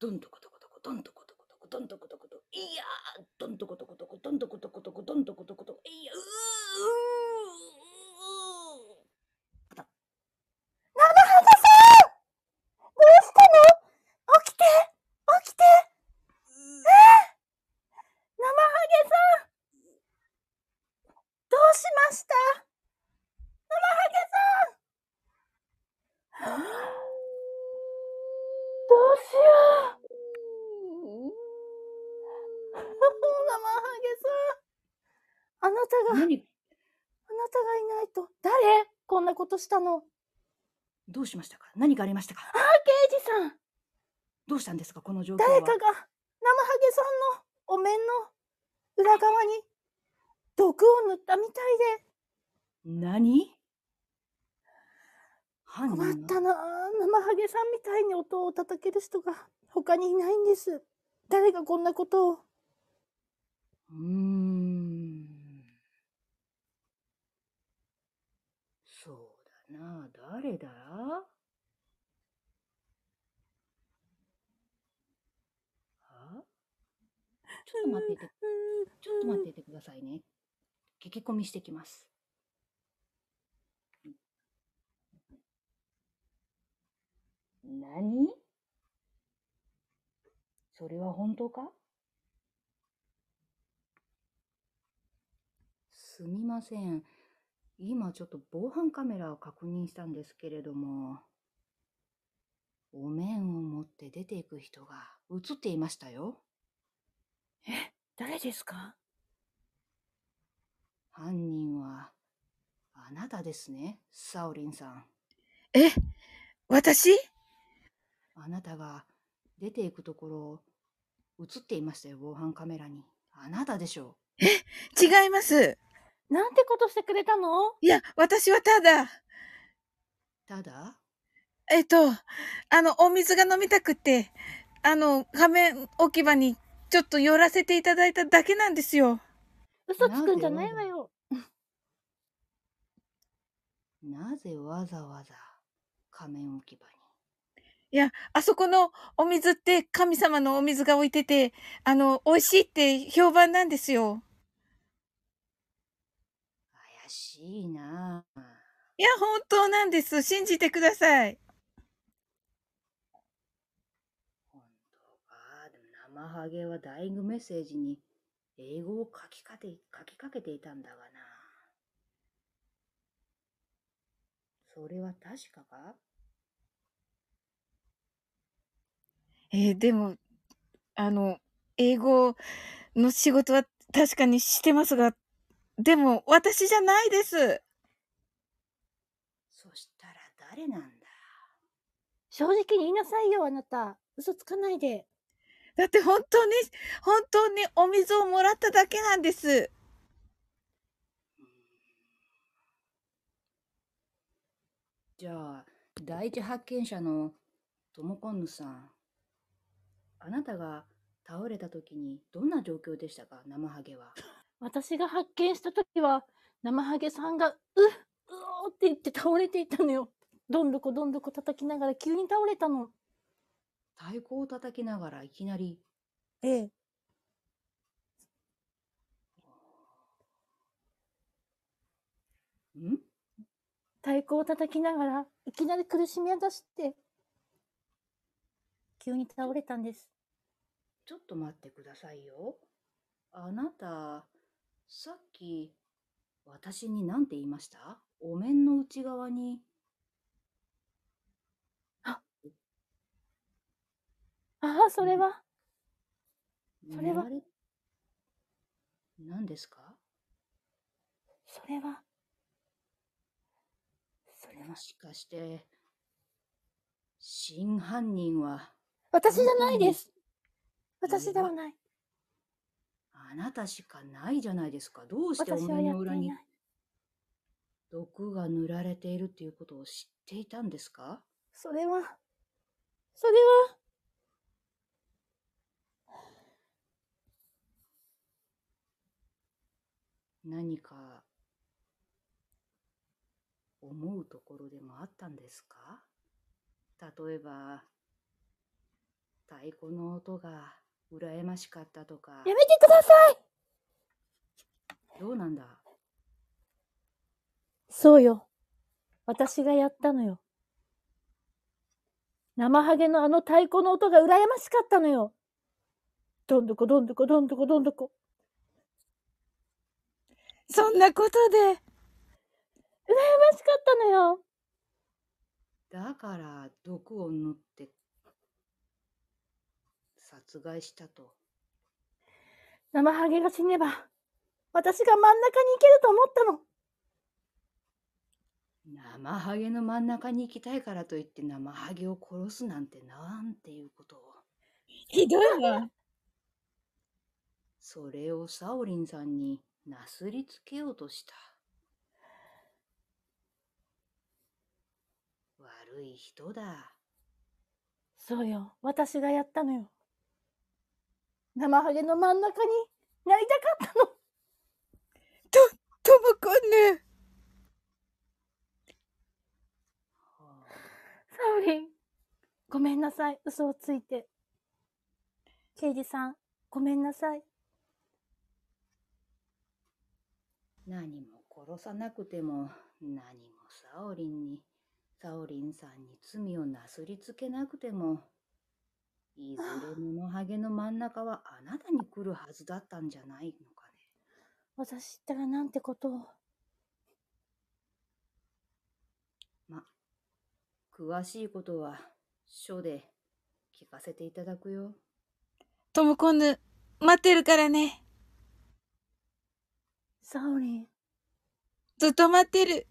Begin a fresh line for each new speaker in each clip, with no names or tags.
どんどこどこどこどんどこどこどこどんどこどこどこいやーどんどこどこどこどんどこどこどこどんどこどこどこいやうーうー
生ハゲさんどうしたの起きて起きて生ハゲさんどうしました生ハゲさんどうしよう生ハゲさんあなたが、あな
何
たがいないと、誰ことしたの？
どうしましたか？何かありましたか？
あ、刑事さん。
どうしたんですか？この状況は？
誰かが生ハゲさんのお面の裏側に毒を塗ったみたいで。
何？
困ったなあ。生ハゲさんみたいに音を叩ける人が他にいないんです。誰がこんなことを。
うーんそうだな。誰だ？あ？ちょっと待ってて。ちょっと待っててくださいね。聞き込みしてきます。何？それは本当か？すみません。今ちょっと防犯カメラを確認したんですけれども、お面を持って出ていく人が映っていましたよ。
え誰ですか？
犯人はあなたですね、サオリンさん。
え私？
あなたが出ていくところ映っていましたよ、防犯カメラに。あなたでしょ
違います。
なんてことしてくれたの？
いや、私はただ、
う。ただ、
えっと、あの、お水が飲みたくて、あの、仮面置き場にちょっと寄らせていただいただけなんですよ。
嘘つくんじゃないわよ
なぜわざわざ仮面置き場に？
いや、あそこのお水って神様のお水が置いてて、あの、美味しいって評判なんですよ。
しいなあ
いや、本当なんです。信じてください。
本当か。でも生ハゲはダイイングメッセージに英語を書きかけ書きかけていたんだがな。それは確かか？
えーでも、あの、英語の仕事は確かにしてますが、でも私じゃないです。
そしたら誰なんだ？
正直に言いなさいよあなた嘘つかないで
だって本当に、本当にお水をもらっただけなんです。
じゃあ、第一発見者のトモコンヌさん。あなたが倒れた時にどんな状況でしたか？生ハゲは。
私が発見した時は生ハゲさんがうっうおーって言って倒れていたのよ。どんどこどんどこ叩きながら急に倒れたの。
太鼓を叩きながらいきなり。
ええ。
ん？
太鼓を叩きながらいきなり苦しみを出して急に倒れたんです。
ちょっと待ってくださいよ。あなた、さっき、私に何て言いました？お面の内側に、
ああそれは？それは？
何ですか？
それは？それは？
もしかして、真犯人は、
私じゃないです。私ではない
あなたしかないじゃないですか。どうしてお
私は
面の裏に毒が塗られているっていうことを知っていたんですか？
それはそれは。
何か思うところでもあったんですか？例えば
太鼓の音が羨ましかったとか、
やめてください
どうなんだ？
そうよ。私がやったのよ。生ハゲのあの太鼓の音が羨ましかったのよ。どんどこどんどこどんどこどんどこ。
そんなことで。
羨ましかったのよ。
だから毒を塗って殺害したと。
生ハゲが死ねば、私が真ん中に行けると思ったの。
生ハゲの真ん中に行きたいからといって生ハゲを殺すなんてなんていうことを。
ひどいわ。
それをサオリンさんになすりつけようとした。悪い人だ。
そうよ。私がやったのよ。生ハゲの真ん中になりたかったの。
ともこぬ。
はあ
サオリン、ごめんなさい。嘘をついて。刑事さん、ごめんなさい。
何も殺さなくても何もサオリンにサオリンさんに罪をなすりつけなくてもいずれものハゲの真ん中はあなたに来るはずだったんじゃないのかね。
私ったらなんてことを。
ま、詳しいことは書で聞かせていただくよ。
ともこぬ、待ってるからね。
サオリン。
ずっと待ってる。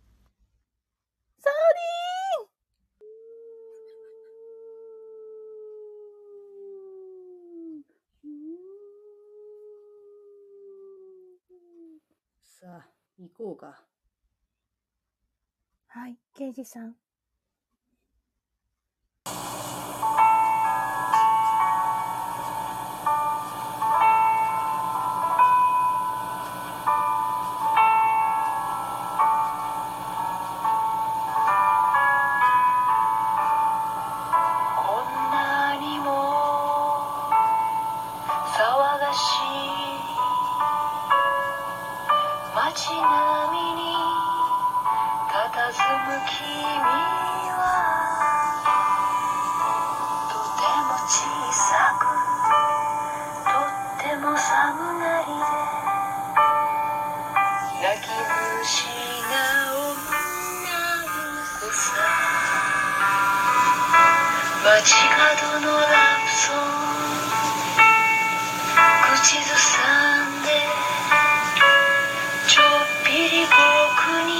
サ
さあ、行こうか。
はい、刑事さん。
街角のラブソング口ずさんでちょっぴり僕に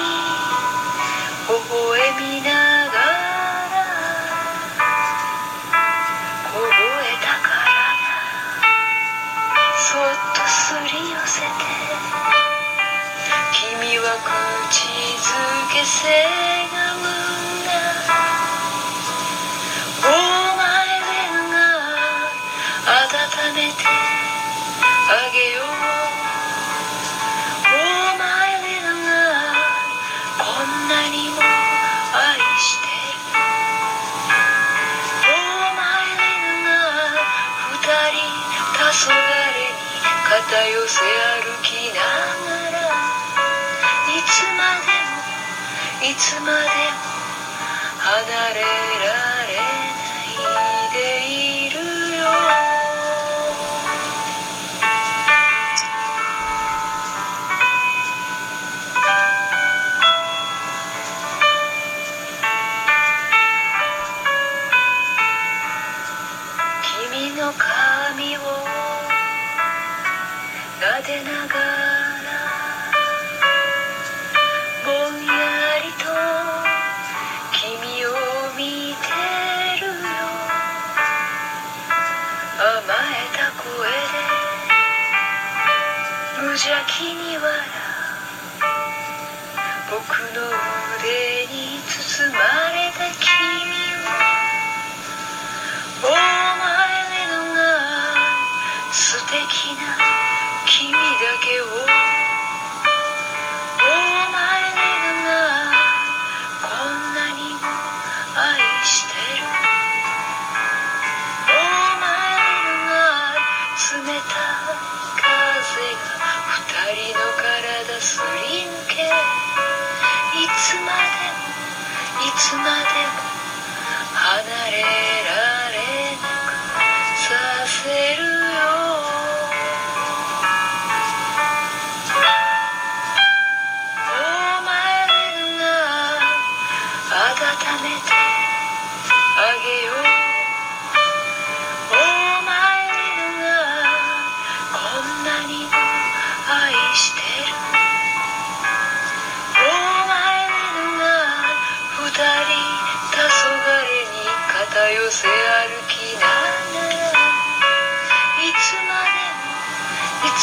微笑みながら凍えた体そっとすり寄せて君は口づけせがむ黄昏に肩寄せ歩きながらいつまでもいつまでも離れられない。邪気に笑僕の腕に包まれた君はお前のが素敵な君だけを。つまでも離れ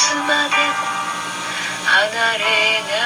つまでも離れない